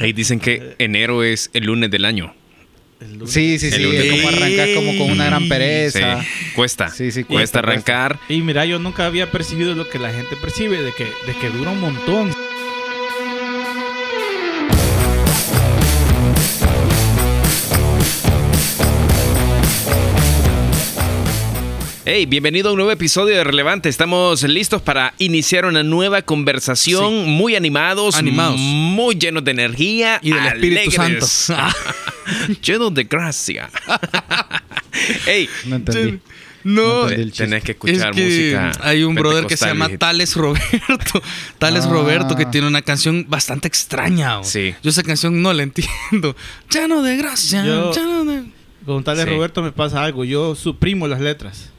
Ahí dicen que enero es el lunes del año. Sí, sí, El sí. Es como arrancar como con una gran Sí, pereza. cuesta. Sí, sí, cuesta cuesta, arrancar. Y mira, yo nunca había percibido lo que la gente percibe, de que, de que dura un montón. Hey, bienvenido a un nuevo episodio de Relevante. Estamos listos para iniciar una nueva conversación, muy animados, Animados. muy llenos de energía Y del Espíritu Santo. llenos de gracia. hey, No entendí. No, No chiste. tenés que es escuchar que música. hay un brother que se llama viejito. Tales Roberto. Tales Ah. Roberto que tiene una canción bastante extraña. Sí. Yo esa canción no la entiendo. Lleno de gracia. Yo- lleno de... Con tal de Sí. Roberto me pasa algo. Yo suprimo las letras.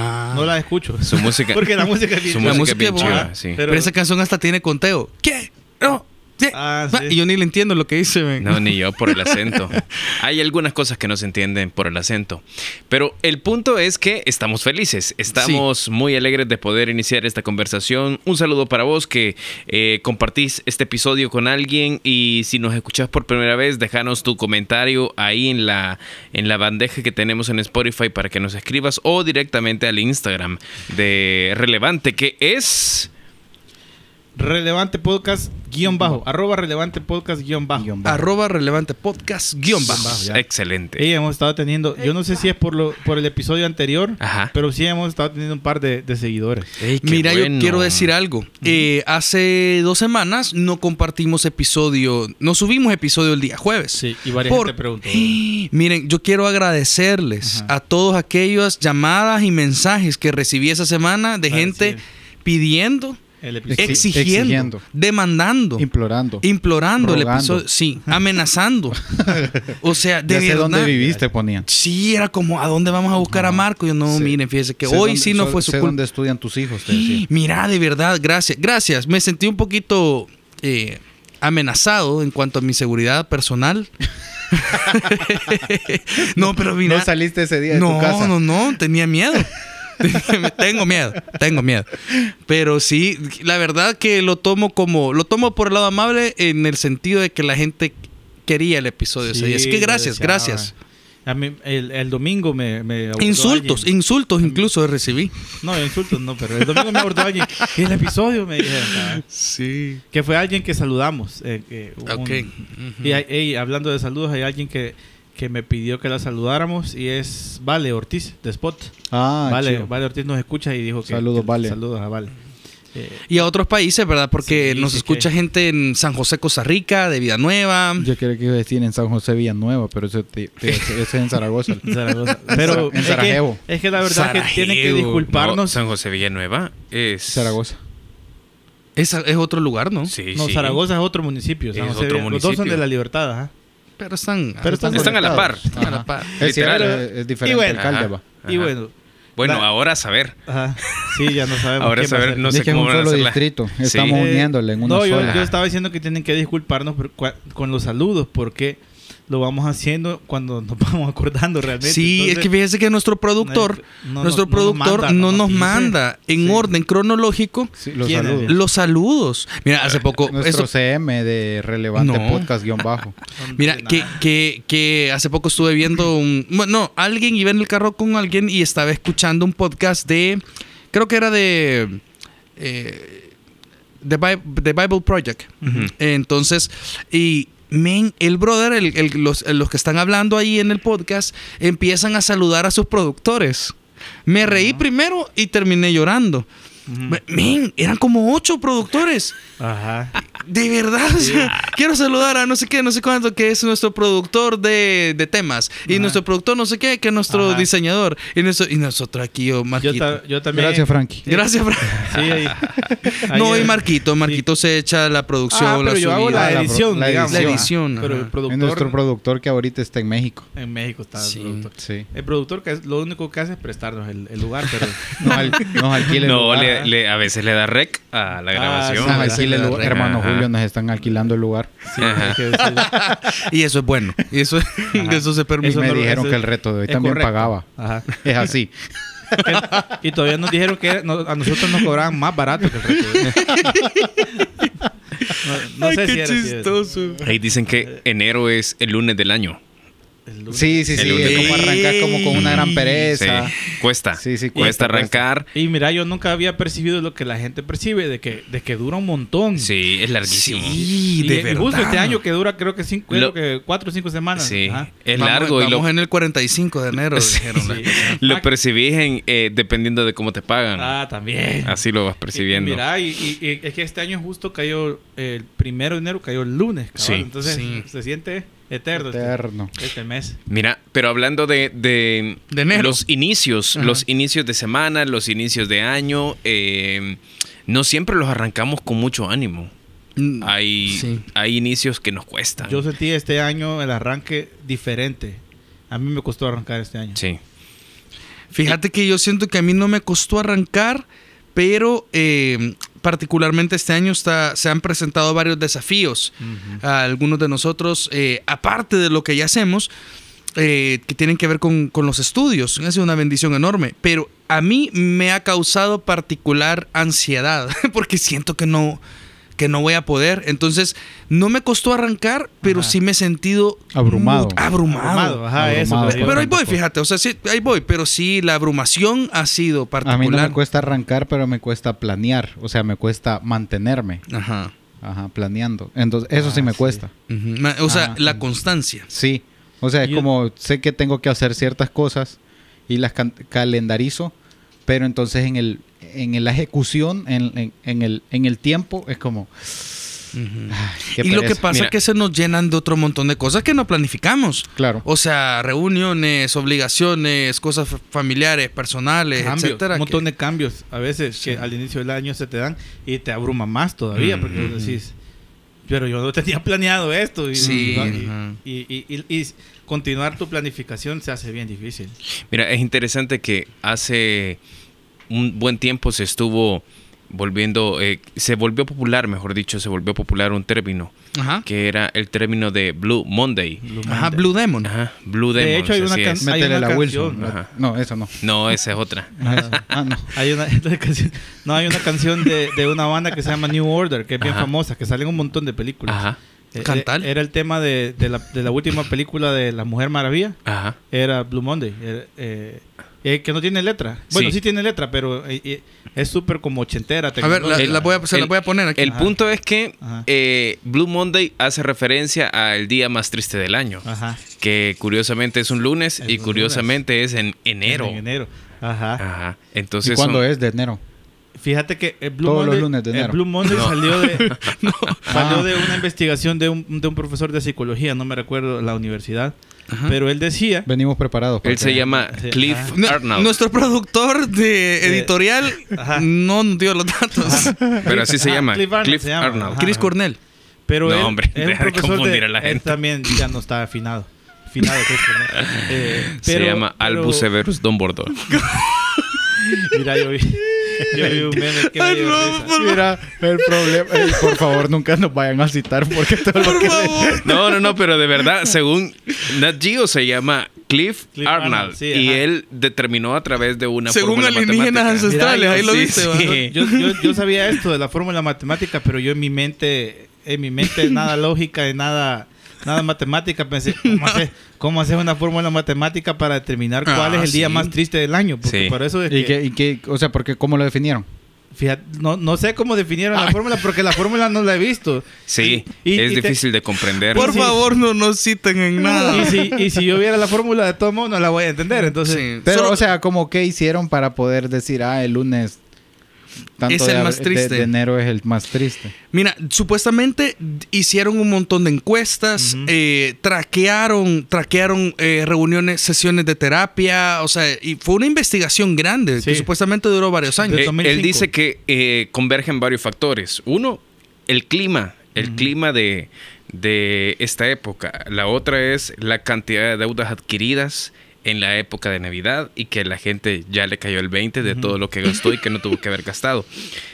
Ah. No las escucho. Su música. Porque la música es bien Su chida. música, música es bien sí. Pero esa canción hasta tiene conteo. ¿Qué? No. ¿Sí? Ah, sí. Y yo ni le entiendo lo que dice. No, ni yo por el acento. Hay algunas cosas que no se entienden por el acento. Pero el punto es que estamos felices. Estamos muy alegres de poder iniciar esta conversación. Un saludo para vos que eh, compartís este episodio con alguien. Y si nos escuchás por primera vez, déjanos tu comentario ahí en la, en la bandeja que tenemos en Spotify para que nos escribas o directamente al Instagram de Relevante, que es. Relevante podcast guion bajo. Arroba relevante podcast guion bajo. Guión bajo. Arroba relevante podcast guion bajo. ya. Excelente. Y hemos estado teniendo, yo no sé si es por lo por el episodio anterior, Ajá. pero sí hemos estado teniendo un par de, de seguidores. Ey, Mira, bueno. yo quiero decir algo. Eh, hace dos semanas no compartimos episodio, no subimos episodio el día jueves. Sí, y varias Por- gente preguntó. Miren, yo quiero agradecerles Ajá. a todos aquellas llamadas y mensajes que recibí esa semana de Ah, gente sí. pidiendo, El episodio. exigiendo, exigiendo. demandando. Implorando. Implorando el Rogando. episodio, sí, amenazando. o sea, de ya sé verdad. dónde viviste, ponían. Sí, era como, ¿a dónde vamos a buscar a Marco? Yo no, Sí. miren, fíjese que Sé hoy dónde- sí no sé- fue su culpa. dónde estudian tus hijos, te decía. Mira, de verdad, gracias. Gracias. Me sentí un poquito eh, amenazado en cuanto a mi seguridad personal. no, pero mira. No saliste ese día de no, tu casa. no, no, tenía miedo. tengo miedo, tengo miedo. Pero sí, la verdad que lo tomo como, lo tomo por el lado amable en el sentido de que la gente quería el episodio ese día. Así que gracias, gracias. A mí, el, el domingo me, Insultos, alguien. insultos incluso recibí. No, insultos no, pero el domingo me abordó alguien. ¿Qué es el episodio? Me dijeron. ah, Sí. Que fue alguien que saludamos. eh, un- Ok. Y hablando de saludos, hay alguien que, que me pidió que la saludáramos y es Vale Ortiz de Spot. Ah, vale, chido. vale Ortiz nos escucha y dijo que. Saludos, que- Vale. Saludos a Vale. Eh, Y a otros países, ¿verdad? Porque Sí, nos escucha que- gente en San José, Costa Rica, de Vida Nueva. Yo creo que iba a decir en San José Villanueva, pero ese, te- te- ese es en Zaragoza. en Zaragoza. Pero En es que- Sarajevo. Es que, la verdad que tienen que Sarajevo. No, disculparnos. San José Villanueva es. Zaragoza. Esa es otro lugar, ¿no? Sí, No, sí. Zaragoza es otro municipio. San Es José- otro Los dos son de la libertad, ajá. Pero están, Pero están Están a la par. conectados. a la par. Es, Literal. diferente Y bueno, alcalde, ajá. va. Y Ajá. bueno, Bueno, La- ahora a saber. ajá. Sí, ya no sabemos. Ahora quién va a saber, no sé que es cómo un van a solo distrito. Sí. Estamos Eh, uniéndole en una no, yo, sola. yo estaba diciendo que tienen que disculparnos por- cua- con los saludos porque lo vamos haciendo cuando nos vamos acordando realmente. Sí, es que fíjese que nuestro productor, no- no nuestro nos- no nos productor manda, no no nos manda en Sí. orden cronológico Sí, los saludos. los saludos. Mira, hace poco, Nuestro eso- CM de relevante No. podcast guion bajo. no mira, que, que, que hace poco estuve viendo un, bueno, no, alguien iba en el carro con alguien y estaba escuchando un podcast de, creo que era de eh, The, Bi- The Bible Project. Entonces, y men, el brother, el- el- los, los que están hablando ahí en el podcast, empiezan a saludar a sus productores. Me reí primero y terminé llorando. Ujú. Men, eran como ocho productores. Ajá. De verdad, o sea, quiero saludar a no sé qué, no sé cuánto, que es nuestro productor de, de temas. Y Ajá. nuestro productor no sé qué, que es nuestro Ajá. diseñador. Y, nuestro- y nosotros aquí, yo, Yo, Marquito. ta- yo también. Gracias, Frankie. Gracias, Fran. Sí, ahí- No, y Marquito, Marquito se echa la producción, Ah, pero la yo hago subida. la la edición, la digamos. La edición. Pero el productor. Es nuestro productor que ahorita está en México. En México está Sí. el productor. Sí. El productor que es, lo único que hace es prestarnos el, el lugar, pero Nos, al- nos alquila el No, lugar. le- le- a veces le da rec a la Ah, grabación. alquila el sí, lugar. sí. Hermano Ajá. Nos están alquilando el lugar. sí, Ajá. hay que decirlo. Y eso es bueno. Y eso, eso se Y permite. Eso me no dijeron que el reto de hoy también correcto. pagaba. Ajá. Es así. y todavía nos dijeron que no- a nosotros nos cobraban más barato que el resto. No, no Ay, sé qué si era chistoso. Ahí dicen que enero es el lunes del año. El lunes. Sí, sí, El sí. lunes. Es como arrancar como con una gran Sí, pereza. cuesta. Sí, sí, cuesta cuesta, arrancar. Y mira, yo nunca había percibido lo que la gente percibe, de que, de que dura un montón. Sí, es larguísimo. Sí, Y, de y verdad. justo este año que dura creo que, cinco, creo Lo- que cuatro o cinco semanas. Sí, Ajá. es Vamos- largo y Vamos lo, en el 45 de enero, dijeron. Sí. lo Ah, percibís en, eh, dependiendo de cómo te pagan. Ah, también. Así lo vas Y- percibiendo. Y, mira, y, y- y es que este año justo cayó, el primero de enero cayó el lunes. cabal. Sí. Entonces Sí. se siente eterno este- Eterno. Este, mes. Mira, pero hablando de, de, De enero. los inicios, Ajá. los inicios de semana, los inicios de año, eh, no siempre los arrancamos con mucho ánimo. Mm, Hay, sí. hay inicios que nos cuestan. Yo sentí este año el arranque diferente. A mí me costó arrancar este año. Sí. Fíjate que yo siento que a mí no me costó arrancar, pero eh, particularmente este año está, se han presentado varios desafíos a algunos de nosotros, eh, aparte de lo que ya hacemos, eh, que tienen que ver con, con los estudios. Ha sido una bendición enorme, pero a mí me ha causado particular ansiedad, porque siento que no, que no voy a poder. Entonces, no me costó arrancar, pero Ajá. sí me he sentido Abrumado. abrumado. Abrumado, ajá, eso. Pero- Pero ahí voy, fíjate, o sea, sí, ahí voy, pero sí, la abrumación ha sido A particular. mí no me cuesta arrancar, pero me cuesta planear. O sea, me cuesta mantenerme. Ajá. Ajá, planeando. Entonces, eso sí Ah, me sí. cuesta. O sea, Ajá. la constancia. Sí. O sea, es Yo- como sé que tengo que hacer ciertas cosas y las calendarizo, pero entonces en el en la ejecución, en, en- en el, en el tiempo, es como... ay, qué y lo que pasa Mira. es que se nos llenan de otro montón de cosas que no planificamos. Claro. O sea, reuniones, obligaciones, cosas fa- familiares, personales, Cambios, etcétera. un montón que- de cambios a veces que al inicio del año se te dan y te abruma más todavía porque decís pero yo no tenía planeado esto y, Sí, y- ajá. y- y- y- y continuar tu planificación se hace bien difícil Mira, es interesante que hace un buen tiempo se estuvo volviendo, eh, se volvió popular, mejor dicho, se volvió popular un término, Ajá. que era el término de Blue Monday. Ajá, Blue Demon. Ajá, Blue Demon. De hecho, hay una can- es. hay Métele una la canción, Wilson. ajá. No, eso no. No, esa es otra. Ah, eso. Ah, no. hay una, no hay una canción de, de una banda que se llama New Order que es bien Ajá. famosa que salen un montón de películas Ajá, Eh, Cantar. Era el tema de, de la, de la última película de La Mujer Maravilla. ajá. Era Blue Monday. Era, eh, eh, que no tiene letra. Bueno, Sí. sí, tiene letra, pero eh, eh, es súper como ochentera. A ver, la, tecnológica. la voy a, se la voy a poner aquí. El Ajá. punto es que eh, Blue Monday hace referencia al día más triste del año, Ajá. que curiosamente es un lunes Es y un curiosamente es en enero. En enero. Ajá. Ajá. ¿Y Entonces cuándo son- es? De enero. Fíjate que el Blue Todos los Monday, lunes de el enero. Blue Monday No. salió, de, salió Ah. de una investigación de un, de un profesor de psicología, no me recuerdo la universidad, Ajá. pero él decía... Venimos preparados. él se llama Cliff ajá. Nu- Arnold. Nuestro productor de editorial Ajá. no nos dio los datos. Pero así se Ajá, llama. Cliff Arnold Cliff se llama. Arnold. Ajá. Chris Cornell. Pero No, él, hombre, un deja de profesor confundir de- a la Él gente. también ya no está afinado. Afinado, Chris Cornell. Eh, se pero- llama pero- Albus Severus Dumbledore. Mira, yo vi, yo vi un meme que me Ay, dio no, risa. por- Mira, el problema. eh, por favor, nunca nos vayan a citar porque todo lo Por que. favor. No, no, no, pero de verdad, según Nat Geo se llama Cliff, Cliff Arnold. Arnold, sí, y ajá. él determinó a través de una Según fórmula alienígenas matemática. ancestrales, Mira, ahí lo sí, viste. sí. Yo, yo, yo sabía esto de la fórmula matemática, pero yo en mi mente, en mi mente nada lógica y nada, nada matemática, pensé, ¿cómo hacer, cómo hacer una fórmula matemática para determinar cuál Ah, es el día más triste del año? Porque Sí. por eso es ¿Y que- y qué- o sea, porque cómo lo definieron? fíjate, no, no sé cómo definieron la fórmula, porque la fórmula no la he visto. Sí, Y- es y te- difícil de comprender. Por Sí. favor, no nos citen en nada. Y si, y si yo viera la fórmula de todo modo, no la voy a entender. Entonces, Sí. Pero, Solo- o sea, como qué hicieron para poder decir, ah, el lunes. Es de el más de- triste. De, enero es el más triste. Mira, supuestamente hicieron un montón de encuestas, eh, traquearon, traquearon eh, reuniones, sesiones de terapia, o sea, y fue una investigación grande que supuestamente duró varios años. De Eh, 2005. él dice que eh, convergen varios factores. Uno, el clima, el clima de, de esta época. La otra es la cantidad de deudas adquiridas en la época de Navidad y que la gente ya le cayó el 20 de todo lo que gastó y que no tuvo que haber gastado.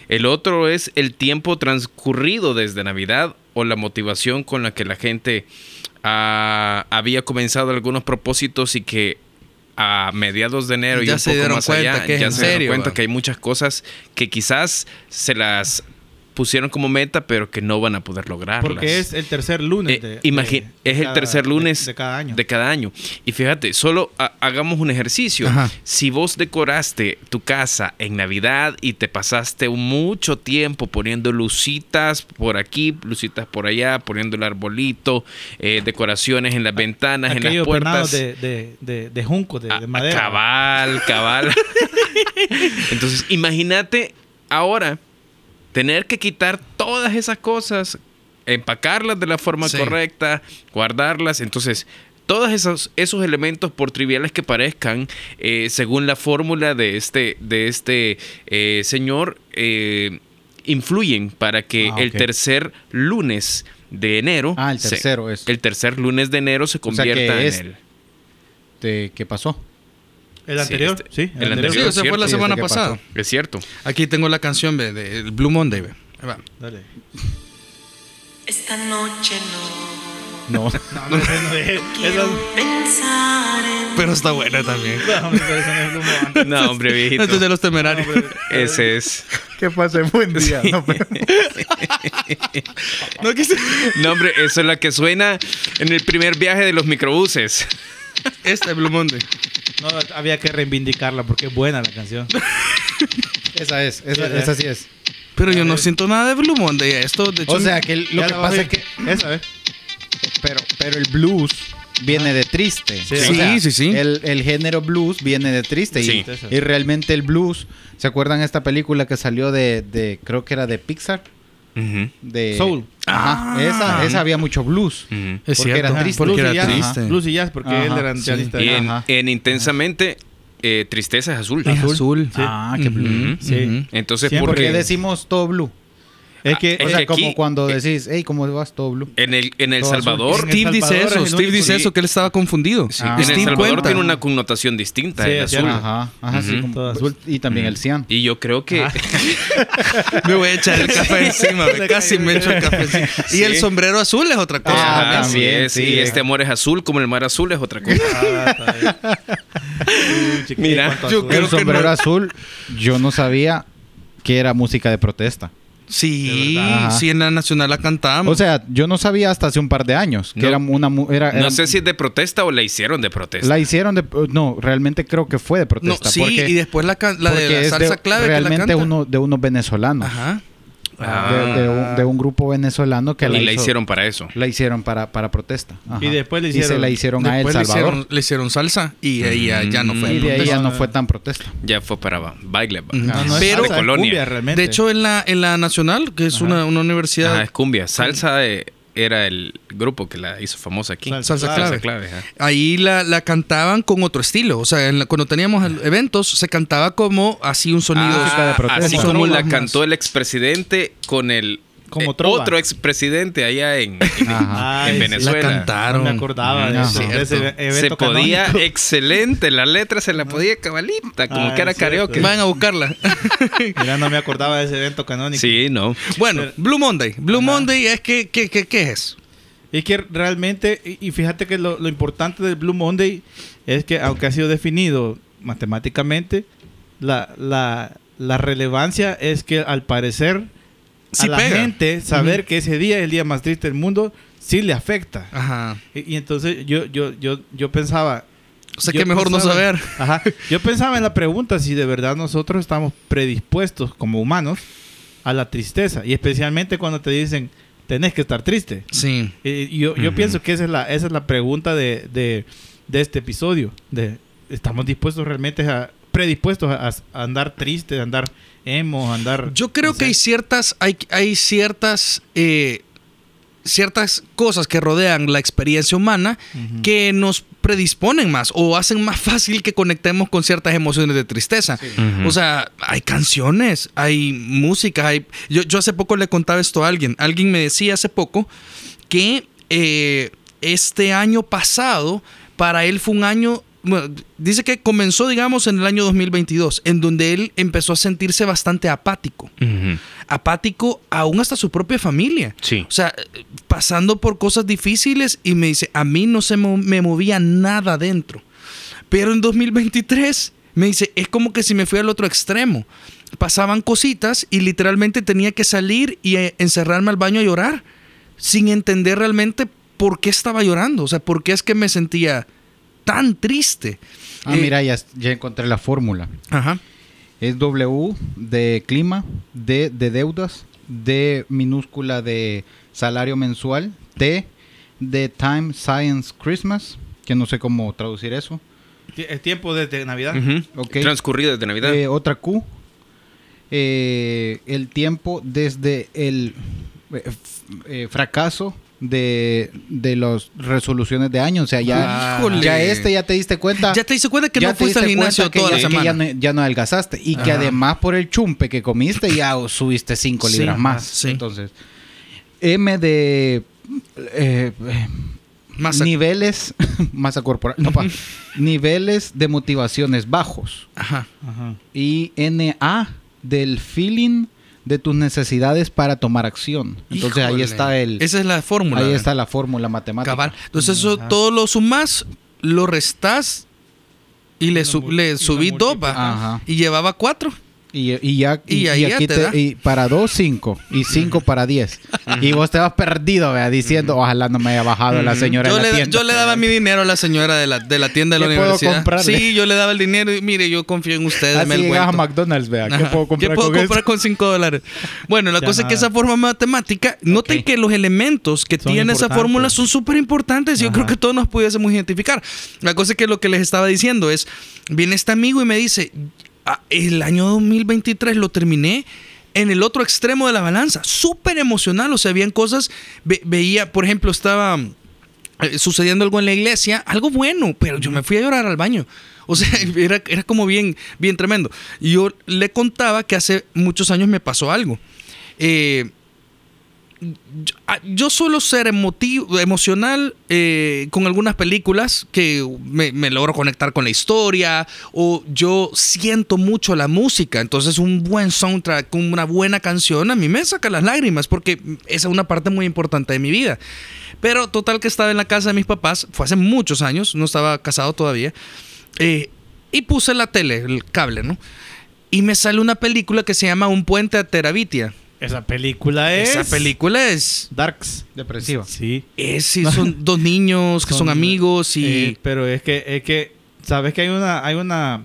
El otro es el tiempo transcurrido desde Navidad o la motivación con la que la gente ah, había comenzado algunos propósitos y que a mediados de enero y Ya un se poco dieron más cuenta allá que ya en se dieron cuenta que hay muchas cosas que quizás se las pusieron como meta, pero que no van a poder lograrlas. Porque es el tercer lunes. Eh, de- es de el cada- tercer lunes de, de cada año. de cada año. Y fíjate, solo ha- hagamos un ejercicio. Ajá. Si vos decoraste tu casa en Navidad y te pasaste mucho tiempo poniendo lucitas por aquí, lucitas por allá, poniendo el arbolito, eh, decoraciones en las ventanas, en las puertas. de, de, de, de junco, de, Ah, de madera. Cabal, cabal. Entonces, imagínate ahora tener que quitar todas esas cosas, empacarlas de la forma Sí. correcta, guardarlas. Entonces, todos esos, esos elementos, por triviales que parezcan, eh, según la fórmula de este, de este eh, señor, eh, influyen para que Ah, el tercer lunes de enero. Ah, el se- tercero es. el tercer lunes de enero se sea que convierta en el. de- ¿Qué pasó? El Sí, anterior, este- sí. el El, anterior. Sí, o sea, fue la sí, semana este que pasada. Es cierto. Aquí tengo la canción ve, de el Blue Monday. ve. Ahí va. Dale. Esta noche no No. No, no, es. quiero Pero pensar en Pues está buena también. no, hombre, pero no es Blue Monday. No, hombre, viejito. Este es de los temerarios. Ese es. ¿Qué pasa? Buen día. No, pero- No, quise- No, hombre, eso es la que suena en el primer viaje de los microbuses. Este es Blue Monday. No, había que reivindicarla porque es buena la canción. esa es. Esa, Sí, esa sí es. Pero yo no siento nada de Blue Monday. Esto, de hecho, O sea, que lo que pasa es que. Esa, ¿ves? Pero, pero el blues viene de triste. Sí, Sí, sí, sí. El, el género blues viene de triste. y- Sí. Y, realmente el blues. ¿Se acuerdan esta película que salió de, de creo que era de Pixar? De, Soul. Ajá. Ah. esa, esa había mucho blues. ujú. es porque cierto. era triste. Porque Blues y era jazz. triste. Blues y jazz, porque Ajá, él era sí. pianista. Y en, Ajá. en Intensamente, eh, Tristeza es azul. Es azul. Ah, qué blue. Ujú, Sí. ujú. Entonces, ¿Por qué decimos todo blue? Es que, Ah, O Es sea, que aquí- como cuando eh, decís, hey, ¿cómo vas todo blue? en el, en el azul. Salvador, El Steve dice eso. es Steve dice eso, que él estaba confundido. sí, Ah. en el Salvador cuenta. tiene una connotación distinta Sí, el azul. Ajá, ajá, sí, como Todo azul. Y también el cian. Y yo creo que Me voy a echar el café encima. casi me echo el café encima. Y el sombrero azul es otra cosa. Ah, así también, es. sí. Y este amor es azul, como el mar azul es otra cosa. Ah, Mira, yo creo el sombrero azul, yo no sabía que era música de protesta. Sí, sí, en la nacional la cantamos. O sea, yo no sabía hasta hace un par de años que No. era una mu- era, No era- sé si es de protesta o la hicieron de protesta. la hicieron de no, realmente creo que fue de no, protesta sí, porque, y después la, can- la de la salsa de- clave que la realmente canta. uno de unos venezolanos, Ajá. Ah. de, de un, de un grupo venezolano que y la, la hizo- hicieron para eso. la hicieron para, para protesta. Ajá. Y después le Y se hicieron- la hicieron a El Después le Salvador. hicieron, le hicieron salsa y de ahí ya, ya no fue. y de ahí ya no fue tan protesta. Ya fue para baile. Ujú. No, no es Pero- salsa, es Colonia. cumbia realmente. De hecho, en la, en la nacional, que es una, una universidad Ajá, es cumbia. Salsa eh, era el grupo que la hizo famosa aquí. Salsa Salsa clave. Ahí la, la cantaban con otro estilo. O sea, en la- cuando teníamos eventos, se cantaba como así un sonido. música de protesta. así Como la cantó el expresidente con el Como eh, trova. otro expresidente allá en, en- Ajá. en Ay, sí. Venezuela. La cantaron. No me acordaba de, Ah, ese, de ese cierto. evento Se podía canónico. excelente, la letra se la podía cabalita, como Ah, que era es karaoke. Vayan a buscarla. Mira, no me acordaba de ese evento canónico. Sí, no. bueno, Pero- Blue Monday. Blue Ajá. Monday es que, que, que- ¿qué es? Y que realmente, y y fíjate que lo, lo importante del Blue Monday es que, aunque ha sido definido matemáticamente, la, la, la relevancia es que al parecer Sí a la pega. gente saber que ese día es el día más triste del mundo, sí le afecta. Ajá. Y, y entonces yo, yo, yo, yo pensaba... O sea, que mejor no pensaba- saber. Ajá. Yo pensaba en la pregunta si de verdad nosotros estamos predispuestos como humanos a la tristeza. Y especialmente cuando te dicen, tenés que estar triste. Sí. Eh, yo yo Ujú. pienso que esa es la, esa es la pregunta de, de, de este episodio. De, ¿Estamos dispuestos realmente a, predispuestos a, a andar tristes, a andar emo, a andar... Yo creo no que hay ciertas, hay, hay ciertas, eh, ciertas cosas que rodean la experiencia humana que nos predisponen más o hacen más fácil que conectemos con ciertas emociones de tristeza. O sea, hay canciones, hay música, hay... Yo, yo hace poco le contaba esto a alguien. Alguien me decía hace poco que eh, este año pasado para él fue un año... bueno, dice que comenzó, digamos, en el año 2022, en donde él empezó a sentirse bastante apático. Apático aún hasta su propia familia. Sí. O sea, pasando por cosas difíciles y me dice, a mí no se me movía nada dentro. Pero en 2023 me dice, es como que si me fui al otro extremo. pasaban cositas y literalmente tenía que salir y eh, encerrarme al baño a llorar sin entender realmente por qué estaba llorando, o sea, por qué es que me sentía tan triste. Ah, Eh, mira, ya, ya encontré la fórmula. Ajá. Es W de clima, D de deudas, D minúscula de salario mensual, T de Time Science Christmas, que no sé cómo traducir eso. Ti- Es tiempo desde Navidad. Ok. Transcurrido desde Navidad. Eh, otra Q, eh, el tiempo desde el eh, eh, fracaso de, de las resoluciones de año. O sea, ya, ya este ya te diste cuenta. Ya te diste cuenta que ya no te fuiste al gimnasio toda ya, la que ya semana. no, ya no adelgazaste. Y que además por el chumpe que comiste ya subiste 5 Sí, libras más. sí. Entonces, M de eh, eh, Masa- niveles, masa corporal, no, pa, niveles de motivaciones bajos. Ajá. Ajá. Y NA del feeling de tus necesidades para tomar acción. Entonces ahí está el Esa es la fórmula. ahí está la fórmula matemática. Cabal. Entonces eso todo lo sumas, lo restas y le, lo su- mul- le subí dos. Y llevaba cuatro. Y, y ya Y y, ahí y ya aquí te te- da. y para dos, cinco. Y cinco para diez. y vos te vas perdido, vea, diciendo, ojalá no me haya bajado la señora Yo de la le, tienda. yo le daba mi dinero a la señora de la, de la tienda de la ¿Qué puedo universidad. comprarle? Sí, yo le daba el dinero y mire, yo confío en usted. Así el llegas a. McDonald's, vea. ¿Qué Ajá. puedo comprar con comprar esto? con 5 dólares? Bueno, la Ya cosa es que esa forma matemática, noten que los elementos que Son tiene esa fórmula son súper importantes. Yo creo que todos nos pudiésemos identificar. La cosa es que lo que les estaba diciendo es, viene este amigo y me dice, "Ah, el año 2023 lo terminé en el otro extremo de la balanza, súper emocional, o sea, habían cosas, ve- veía, por ejemplo, estaba eh, sucediendo algo en la iglesia, algo bueno, pero yo me fui a llorar al baño. O sea, era, era como bien, bien tremendo. Y yo le contaba que hace muchos años me pasó algo. Eh, yo, ah, yo suelo ser emotivo, emocional eh, con algunas películas que me, me logro conectar con la historia o yo siento mucho la música. Entonces un buen soundtrack, una buena canción a mí me saca las lágrimas porque esa es una parte muy importante de mi vida. Pero total que estaba en la casa de mis papás, fue hace muchos años, no estaba casado todavía, eh, y puse la tele, el cable, ¿no? Y me sale una película que se llama Un puente a Terabitia. Esa película es. Esa película es Darks. Depresiva. Sí. es, sí, son dos niños que son, Son, amigos y... Eh, pero es que, es que, sabes que hay una, hay una,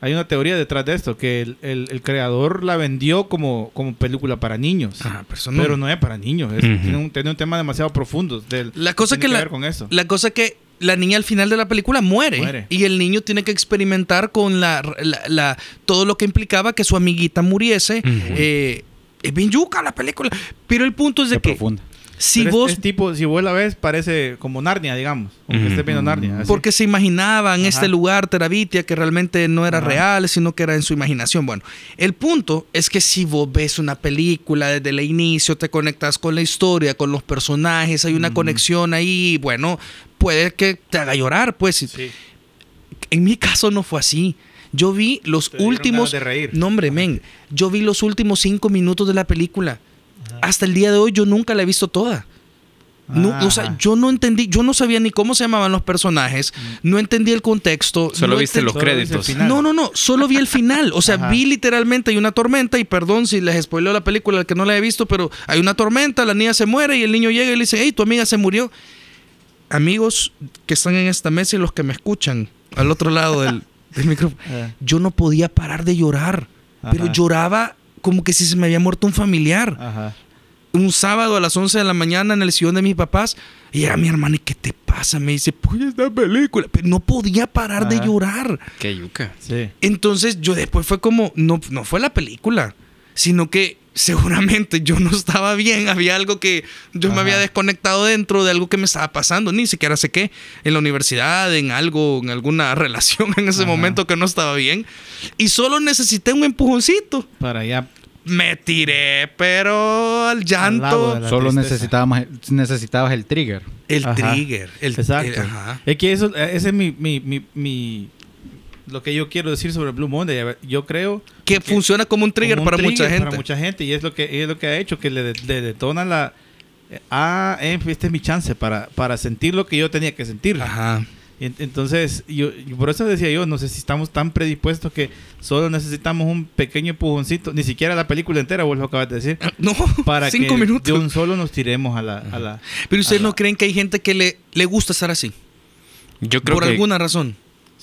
hay una teoría detrás de esto, que el, el- el creador la vendió como, como película para niños. Ajá, pero eso no- Pero no es para niños, es- tiene, un, tiene un tema demasiado profundo. Del, La cosa tiene que la- ver con eso. La cosa que la niña al final de la película muere, Muere. y el niño tiene que experimentar con la, la- la- todo lo que implicaba que su amiguita muriese. Eh, es bien yuca la película. Pero el punto es de Qué que profunda. si Pero es- vos... es tipo, si vos la ves, parece como Narnia, digamos. Como que estés viendo Narnia. así. Porque se imaginaban Ajá. este lugar, Terabitia, que realmente no era Ajá. real, sino que era en su imaginación. Bueno, el punto es que si vos ves una película desde el inicio, te conectas con la historia, con los personajes, hay una conexión ahí, bueno, puede que te haga llorar, pues. Sí. En mi caso no fue así. Yo vi los Te últimos. ganas de reír. No, hombre, men. Yo vi los últimos cinco minutos de la película. Hasta el día de hoy yo nunca la he visto toda. No, o sea, yo no entendí, yo no sabía ni cómo se llamaban los personajes, no entendí el contexto. Solo no viste los créditos. No, no, no, solo vi el final. O sea, Ajá. vi literalmente hay una tormenta y perdón si les spoileo la película al que no la he visto, pero hay una tormenta, la niña se muere y el niño llega y le dice, hey, tu amiga se murió. Amigos que están en esta mesa y los que me escuchan al otro lado del, del micrófono, Ajá. yo no podía parar de llorar, pero lloraba como que si se me había muerto un familiar Ajá. un sábado a las 11 de la mañana en el sillón de mis papás. Y llega mi hermana, ¿y qué te pasa? Me dice, pues esta película. Pero no podía parar de llorar. Qué yuca. Sí. Entonces yo después fue como, no, no fue la película, sino que seguramente yo no estaba bien. Había algo que yo me había desconectado dentro de algo que me estaba pasando. Ni siquiera sé qué. En la universidad, en algo, en alguna relación en ese Ajá. momento que no estaba bien. Y solo necesité un empujoncito. Para allá. Me tiré, pero al llanto. Solo necesitábamos, necesitabas el trigger. El Ajá. trigger. El, Exacto. el- ajá. Es que eso, eh, ese es mi, mi, mi, mi- lo que yo quiero decir sobre Blue Monday. Ver, Yo creo Que funciona como un trigger como un para mucha trigger gente. Para mucha gente y es lo que es lo que ha hecho que le, le detona la eh, ah, eh, este es mi chance para, para sentir lo que yo tenía que sentir. Ajá. En- Entonces, yo, yo por eso decía yo, no sé si estamos tan predispuestos que solo necesitamos un pequeño empujoncito, ni siquiera la película entera, vos lo acabas de decir, No, para cinco que minutos. de un solo nos tiremos a la... A la Pero ustedes a la- no creen que hay gente que le, le gusta estar así. Yo creo por que alguna razón.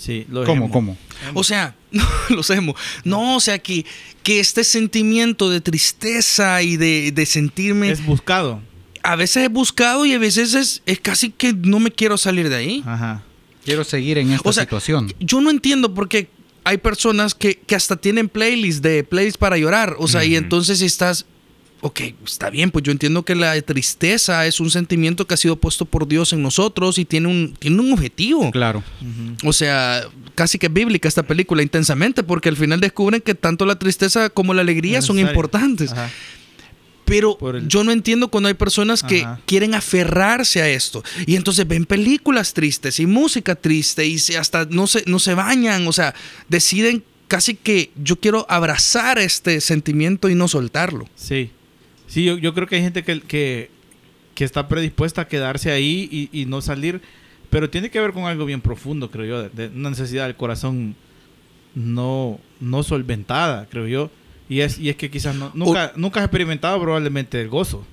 Sí, lo ¿Cómo, emo. cómo? O sea, no, los emo. No, o sea, que, que este sentimiento de tristeza y de, de sentirme. Es buscado. A veces he buscado y a veces es, es casi que no me quiero salir de ahí. Ajá. Quiero seguir en esta O sea, situación. Yo no entiendo por qué hay personas que, que hasta tienen playlists de playlists para llorar. O sea, y entonces si estás. Ok, está bien, pues yo entiendo que la tristeza es un sentimiento que ha sido puesto por Dios en nosotros y tiene un, tiene un objetivo. Claro. O sea, casi que bíblica esta película intensamente, porque al final descubren que tanto la tristeza como la alegría son Necesario. importantes. Ajá. Pero el- yo no entiendo cuando hay personas que Ajá. quieren aferrarse a esto. Y entonces ven películas tristes y música triste y hasta no se, no se bañan. O sea, deciden casi que yo quiero abrazar este sentimiento y no soltarlo. Sí. Sí, yo, yo creo que hay gente que, que, que está predispuesta a quedarse ahí y, y no salir. Pero tiene que ver con algo bien profundo, creo yo. De, de una necesidad del corazón no, no solventada, creo yo. Y es, y es que quizás no, nunca, nunca has experimentado probablemente el gozo.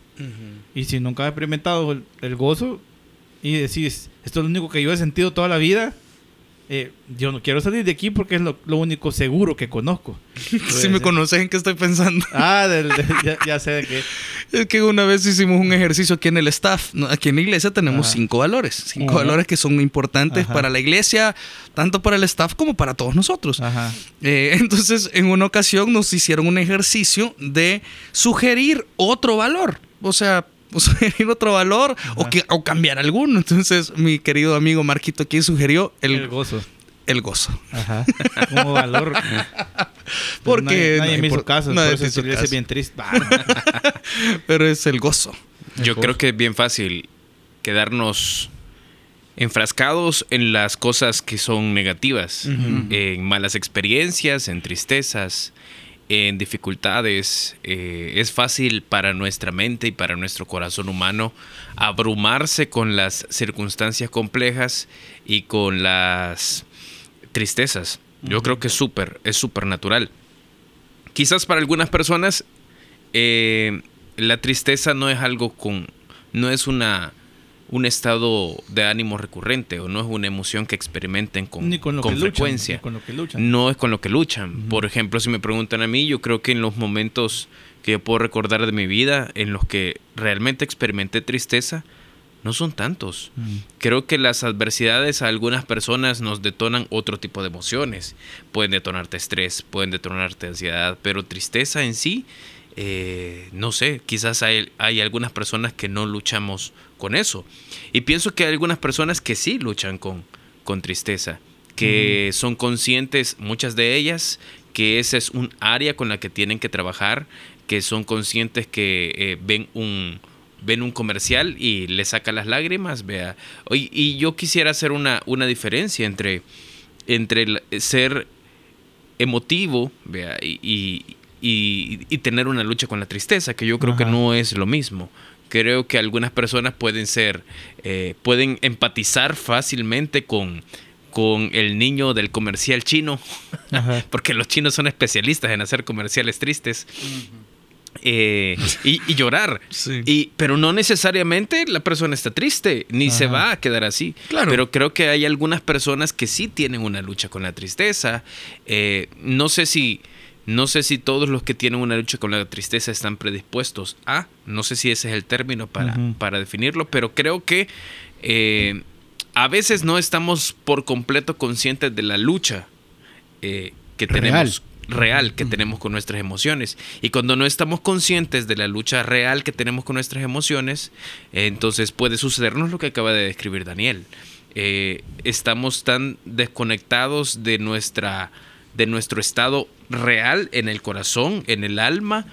Y si nunca has experimentado el, el gozo y decís, esto es lo único que yo he sentido toda la vida, eh, yo no quiero salir de aquí porque es lo, lo único seguro que conozco. Si me conoces en qué estoy pensando. Ah, del- del- ya, ya sé de qué. Es que una vez hicimos un ejercicio aquí en el staff. Aquí en la iglesia tenemos Ajá. cinco valores. Cinco Ujú. valores que son importantes Ajá. para la iglesia, tanto para el staff como para todos nosotros. Ajá. Eh, entonces, en una ocasión nos hicieron un ejercicio de sugerir otro valor. O sea, o sugerir otro valor o, que, o cambiar alguno. Entonces, mi querido amigo Marquito aquí sugirió el, El, gozo. el gozo. Ajá. Como valor. Porque nadie, nadie no me hizo impor- caso. nadie por eso hizo bien triste. Ah, Pero es el gozo. Yo creo que es bien fácil quedarnos enfrascados en las cosas que son negativas, en malas experiencias, en tristezas, en dificultades. Eh, es fácil para nuestra mente y para nuestro corazón humano abrumarse con las circunstancias complejas y con las tristezas. Yo creo que es súper, es súper natural. Quizás para algunas personas eh, la tristeza no es algo con, no es una un estado de ánimo recurrente o no es una emoción que experimenten con, ni con lo con que luchan. frecuencia. Ni con lo que luchan. No es con lo que luchan. Por ejemplo, si me preguntan a mí, yo creo que en los momentos que yo puedo recordar de mi vida en los que realmente experimenté tristeza, no son tantos. Creo que las adversidades a algunas personas nos detonan otro tipo de emociones. Pueden detonarte estrés, pueden detonarte ansiedad, pero tristeza en sí, eh, no sé, quizás hay, hay algunas personas que no luchamos con eso. Y pienso que hay algunas personas que sí luchan con, con tristeza, que son conscientes, muchas de ellas, que ese es un área con la que tienen que trabajar, que son conscientes que eh, ven un ven un comercial y le saca las lágrimas, vea. Oye, Y yo quisiera hacer una, una diferencia entre, entre el ser emotivo, vea, y, y- y- y tener una lucha con la tristeza, que yo creo que no es lo mismo. Creo que algunas personas pueden ser, eh, pueden empatizar fácilmente con, con el niño del comercial chino, Ajá. porque los chinos son especialistas en hacer comerciales tristes. Eh, y, y llorar. Sí. Y, pero no necesariamente la persona está triste, ni se va a quedar así. Claro. Pero creo que hay algunas personas que sí tienen una lucha con la tristeza. Eh, no sé si. No sé si todos los que tienen una lucha con la tristeza están predispuestos a, no sé si ese es el término para, para definirlo, pero creo que eh, a veces no estamos por completo conscientes de la lucha eh, que tenemos real que tenemos con nuestras emociones. Y cuando no estamos conscientes de la lucha real que tenemos con nuestras emociones, entonces puede sucedernos lo que acaba de describir Daniel. Eh, estamos tan desconectados de nuestra de nuestro estado real en el corazón, en el alma,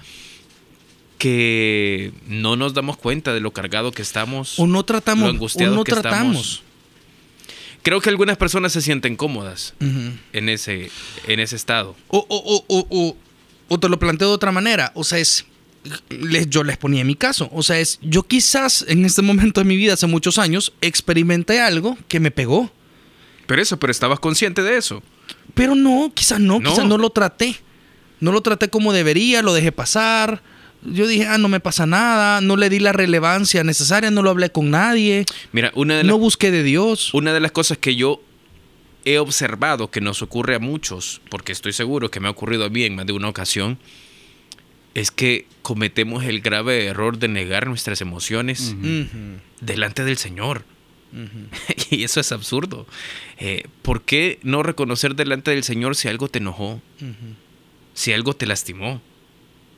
que no nos damos cuenta de lo cargado que estamos. O no tratamos. lo O angustiados no que tratamos. estamos. Creo que algunas personas se sienten cómodas en ese, en ese estado. O, o, o, o, o- o te lo planteo de otra manera. O sea, es. les- yo les ponía mi caso. O sea, es. Yo quizás en este momento de mi vida, hace muchos años, experimenté algo que me pegó. Pero eso, pero estabas consciente de eso. Pero no, quizás no, No. quizás no lo traté. No lo traté como debería, lo dejé pasar. Yo dije, ah, no me pasa nada, no le di la relevancia necesaria, no lo hablé con nadie, Mira, una de, no busqué de Dios. una de las cosas que yo he observado que nos ocurre a muchos, porque estoy seguro que me ha ocurrido a mí en más de una ocasión, es que cometemos el grave error de negar nuestras emociones delante del Señor. Y eso es absurdo. Eh, ¿Por qué no reconocer delante del Señor si algo te enojó? Si algo te lastimó?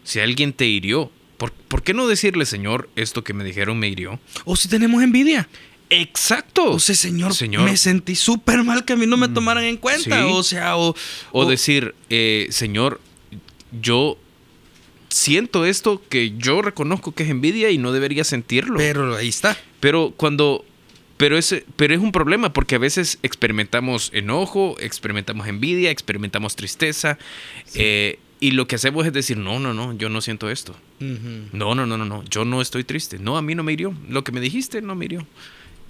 Si alguien te hirió? ¿Por, por qué no decirle, Señor, esto que me dijeron me hirió? O si tenemos envidia. Exacto. O sea, señor, Señor. me sentí súper mal que a mí no me tomaran en cuenta. Sí. O sea, o, O o- decir, eh, Señor, yo siento esto que yo reconozco que es envidia y no debería sentirlo. Pero, Pero ahí está. cuando... Pero es, pero es un problema porque a veces experimentamos enojo, experimentamos envidia, experimentamos tristeza eh, y lo que hacemos es decir, no, no, no, yo no siento esto. Ujú. No, no, no, no, no, yo no estoy triste. No, a mí no me hirió. Lo que me dijiste no me hirió.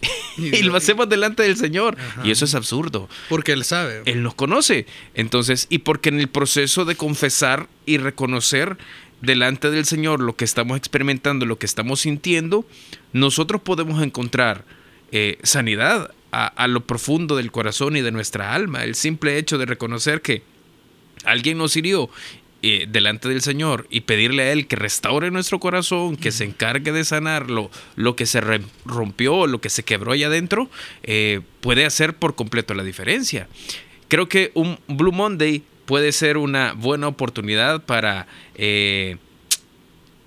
y lo hacemos delante del Señor. Ajá. Y eso es absurdo. Porque él sabe. Él nos conoce. Entonces, y porque en el proceso de confesar y reconocer delante del Señor lo que estamos experimentando, lo que estamos sintiendo, nosotros podemos encontrar eh, sanidad a, a lo profundo del corazón y de nuestra alma. El simple hecho de reconocer que alguien nos hirió eh, delante del Señor y pedirle a Él que restaure nuestro corazón, que se encargue de sanar lo, que se rompió, lo que se quebró allá adentro, eh, puede hacer por completo la diferencia. Creo que un Blue Monday puede ser una buena oportunidad para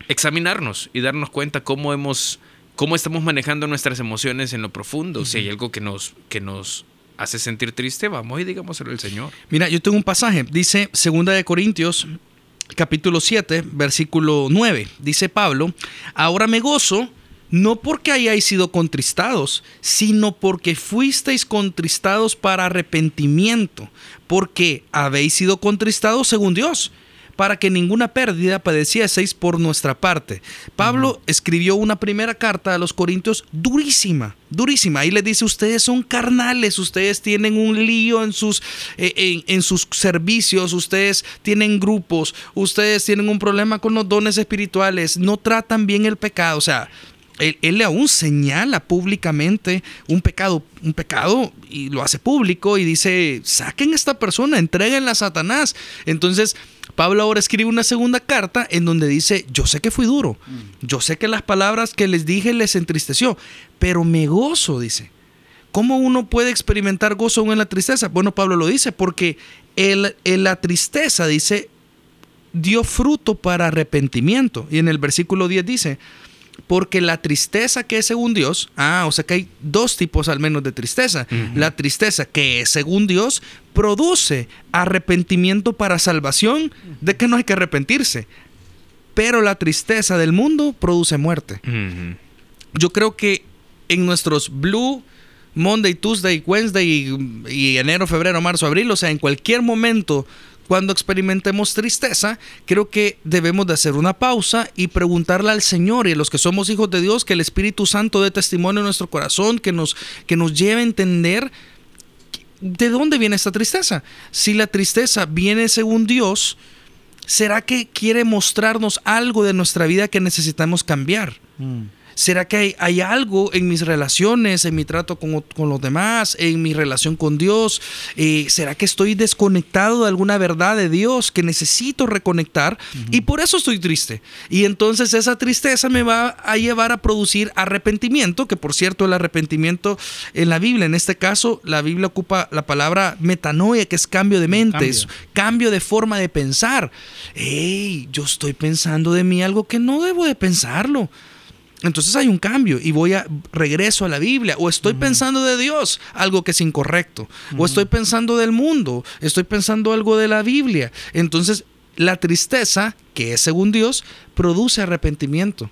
examinarnos y darnos cuenta cómo hemos cómo estamos manejando nuestras emociones en lo profundo. Si hay algo que nos, que nos hace sentir triste, vamos y digámoselo al Señor. Mira, yo tengo un pasaje. Dice Segunda de Corintios, capítulo 7, versículo 9. Dice Pablo, ahora me gozo, no porque hayáis sido contristados, sino porque fuisteis contristados para arrepentimiento, porque habéis sido contristados según Dios para que ninguna pérdida padecieseis por nuestra parte. Pablo escribió una primera carta a los Corintios durísima, durísima. Ahí le dice, ustedes son carnales, ustedes tienen un lío en sus, eh, en, en sus servicios, ustedes tienen grupos, ustedes tienen un problema con los dones espirituales, no tratan bien el pecado. O sea, él, él aún señala públicamente un pecado, un pecado y lo hace público y dice, saquen a esta persona, entréguenla a Satanás. Entonces, Pablo ahora escribe una segunda carta en donde dice, yo sé que fui duro, yo sé que las palabras que les dije les entristeció, pero me gozo, dice. ¿Cómo uno puede experimentar gozo aún en la tristeza? Bueno, Pablo lo dice, porque el, en la tristeza, dice, dio fruto para arrepentimiento. Y en el versículo 10 dice, porque la tristeza que es según Dios, ah, o sea que hay dos tipos al menos de tristeza. La tristeza que es según Dios produce arrepentimiento para salvación, de que no hay que arrepentirse. Pero la tristeza del mundo produce muerte. Yo creo que en nuestros Blue Monday, Tuesday, Wednesday y, y enero, febrero, marzo, abril, o sea, en cualquier momento cuando experimentemos tristeza, creo que debemos de hacer una pausa y preguntarle al Señor y a los que somos hijos de Dios que el Espíritu Santo dé testimonio en nuestro corazón, que nos, que nos lleve a entender de dónde viene esta tristeza. Si la tristeza viene según Dios, ¿será que quiere mostrarnos algo de nuestra vida que necesitamos cambiar? ¿Será que hay, hay algo en mis relaciones, en mi trato con, con los demás, en mi relación con Dios? Eh, ¿Será que estoy desconectado de alguna verdad de Dios que necesito reconectar? Y por eso estoy triste. Y entonces esa tristeza me va a llevar a producir arrepentimiento, que por cierto el arrepentimiento en la Biblia, en este caso la Biblia ocupa la palabra metanoia, que es cambio de mente, Cambio. es cambio de forma de pensar. Hey, yo estoy pensando de mí algo que no debo de pensarlo. Entonces hay un cambio y voy a regreso a la Biblia o estoy pensando de Dios algo que es incorrecto o estoy pensando del mundo, estoy pensando algo de la Biblia. Entonces la tristeza, que es según Dios, produce arrepentimiento.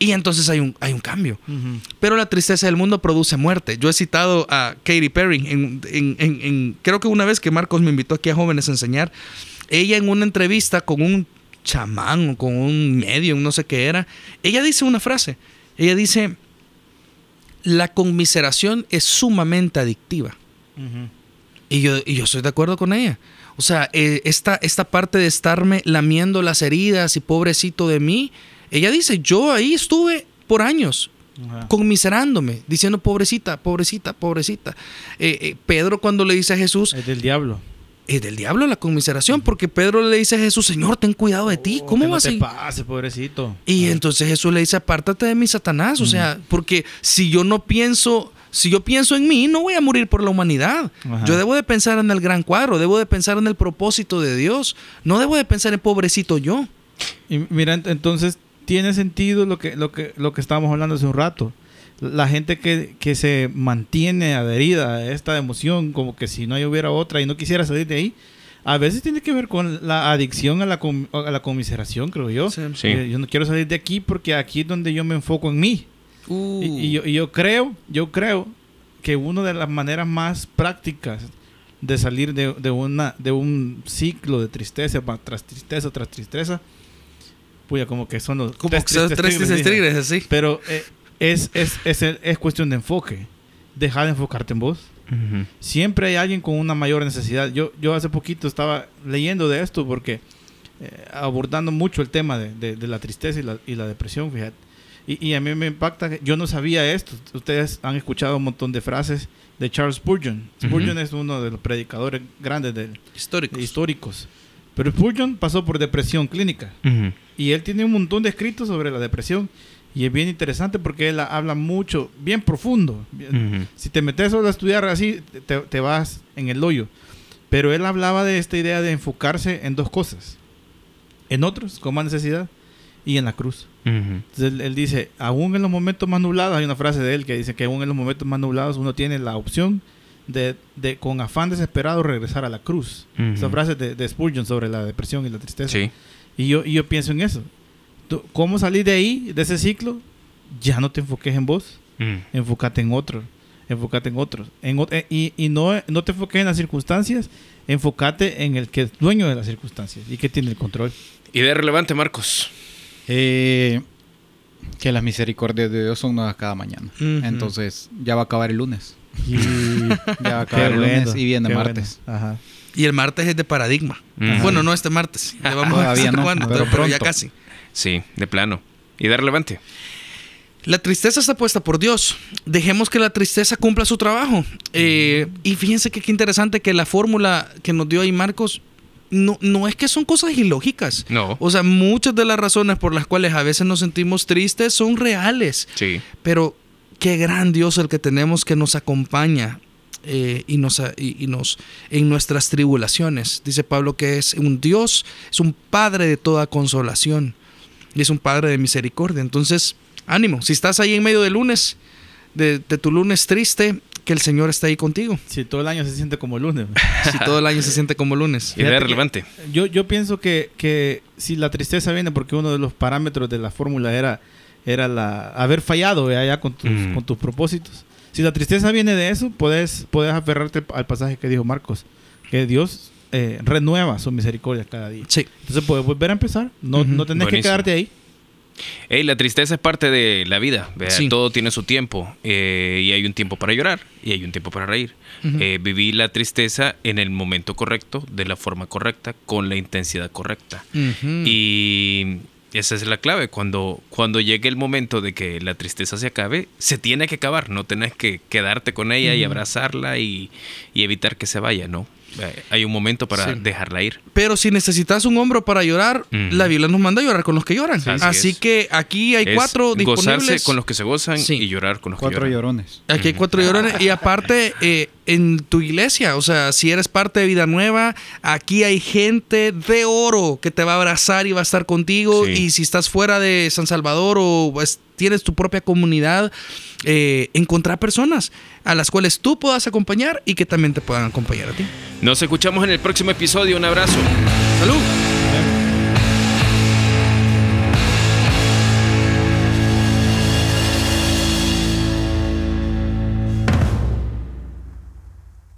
Y entonces hay un, hay un cambio. Pero la tristeza del mundo produce muerte. Yo he citado a Katy Perry, en, en- en- en- creo que una vez que Marcos me invitó aquí a jóvenes a enseñar, ella en una entrevista con un chamán o con un medio, no sé qué era, ella dice una frase. Ella dice, la conmiseración es sumamente adictiva. Y yo, y yo estoy de acuerdo con ella. O sea, eh, esta, esta parte de estarme lamiendo las heridas y pobrecito de mí, ella dice, yo ahí estuve por años, Ajá. conmiserándome, diciendo pobrecita, pobrecita, pobrecita. Eh, eh, Pedro cuando le dice a Jesús, Es del diablo. Es del diablo la conmiseración, porque Pedro le dice a Jesús, Señor, ten cuidado de ti, Oh, ¿cómo que vas no a te pase, pobrecito. Y entonces Jesús le dice, apártate de mí, Satanás. O sea, porque si yo no pienso, si yo pienso en mí, no voy a morir por la humanidad. Ajá. Yo debo de pensar en el gran cuadro, debo de pensar en el propósito de Dios. No debo de pensar en pobrecito yo. Y mira, ent- entonces tiene sentido lo que, lo que, lo que estábamos hablando hace un rato. La gente que, que se mantiene adherida a esta emoción, como que si no hubiera otra y no quisiera salir de ahí, a veces tiene que ver con la adicción a la, com- a la conmiseración, creo yo. Sí. Eh, Yo no quiero salir de aquí porque aquí es donde yo me enfoco en mí. Uh. Y, y yo, y yo creo, yo creo que una de las maneras más prácticas de salir de, de una, de un ciclo de tristeza tras tristeza tras tristeza, pues como que son los Como tres tigres, tigres, así. Pero eh, es, es, es, es cuestión de enfoque. Dejar de enfocarte en vos. Ujú. Siempre hay alguien con una mayor necesidad. Yo, yo hace poquito estaba leyendo de esto porque eh, abordando mucho el tema de, de- de la tristeza y la, y la depresión, fíjate. Y, y a mí me impacta, que yo no sabía esto. Ustedes han escuchado un montón de frases de Charles Spurgeon. Spurgeon es uno de los predicadores grandes del- Históricos. históricos. Pero Spurgeon pasó por depresión clínica. Ujú. Y él tiene un montón de escritos sobre la depresión. Y es bien interesante porque él habla mucho, bien profundo. Bien- Ujú. Si te metes solo a estudiar así, te, te vas en el hoyo. Pero él hablaba de esta idea de enfocarse en dos cosas. En otros, con más necesidad, y en la cruz. Ujú. Entonces él, él dice, aún en los momentos más nublados, hay una frase de él que dice que aún en los momentos más nublados uno tiene la opción de, de con afán desesperado regresar a la cruz. Ujú. Esa frase de, de Spurgeon sobre la depresión y la tristeza. Sí. Y yo, y yo pienso en eso. ¿Cómo salir de ahí, de ese ciclo? Ya no te enfoques en vos, Mm. enfócate en otro, enfócate en otros. En, eh, y y no, no te enfoques en las circunstancias, enfócate en el que es dueño de las circunstancias y que tiene el control. Idea relevante, Marcos. Eh, que las misericordias de Dios son nuevas cada mañana. Entonces, ya va a acabar el lunes. Y Ya va a acabar el lunes y viene qué martes. bueno. Ajá. Y el martes es de paradigma. Bueno, no este martes. Ya vamos a Todavía ver no, cuándo, pero ya casi. Sí, de plano. Idea relevante. La tristeza está puesta por Dios. Dejemos que la tristeza cumpla su trabajo. Eh, y fíjense que qué interesante que la fórmula que nos dio ahí Marcos no, no es que son cosas ilógicas. No. O sea, muchas de las razones por las cuales a veces nos sentimos tristes son reales. Sí. Pero qué gran Dios el que tenemos que nos acompaña eh, y, nos, y, y nos en nuestras tribulaciones. Dice Pablo que es un Dios, es un Padre de toda consolación y es un Padre de misericordia. Entonces, ánimo, si estás ahí en medio del lunes, de, de tu lunes triste, que el Señor está ahí contigo. Si todo el año se siente como lunes. Si todo el año se siente como lunes. Relevante. Yo, yo pienso que, que si la tristeza viene porque uno de los parámetros de la fórmula era, era la haber fallado ¿verdad? ya con tus, Mm. con tus propósitos. Si la tristeza viene de eso, puedes, puedes aferrarte al pasaje que dijo Marcos, que Dios eh, renueva su misericordia cada día. Sí. Entonces puedes volver a empezar, no, no tenés que quedarte ahí. Ey, la tristeza es parte de la vida. Todo tiene su tiempo. eh, y hay un tiempo para llorar y hay un tiempo para reír. Eh, viví la tristeza en el momento correcto, de la forma correcta, con la intensidad correcta. Y esa es la clave. Cuando, cuando llegue el momento de que la tristeza se acabe, se tiene que acabar. No tenés que quedarte con ella y abrazarla y, y evitar que se vaya, ¿no? Eh, Hay un momento para Sí. dejarla ir. Pero si necesitas un hombro para llorar, la Biblia nos manda a llorar con los que lloran. Sí, así Así, es. que aquí hay Es cuatro gozarse disponibles. con los que se gozan Sí. y llorar con los Cuatro que lloran. llorones. Aquí hay cuatro llorones. Y aparte, eh, en tu iglesia, o sea, si eres parte de Vida Nueva, aquí hay gente de oro que te va a abrazar y va a estar contigo. Sí. Y si estás fuera de San Salvador o pues, tienes tu propia comunidad, eh, encontrar personas a las cuales tú puedas acompañar y que también te puedan acompañar a ti. Nos escuchamos en el próximo episodio. Un abrazo. ¡Salud!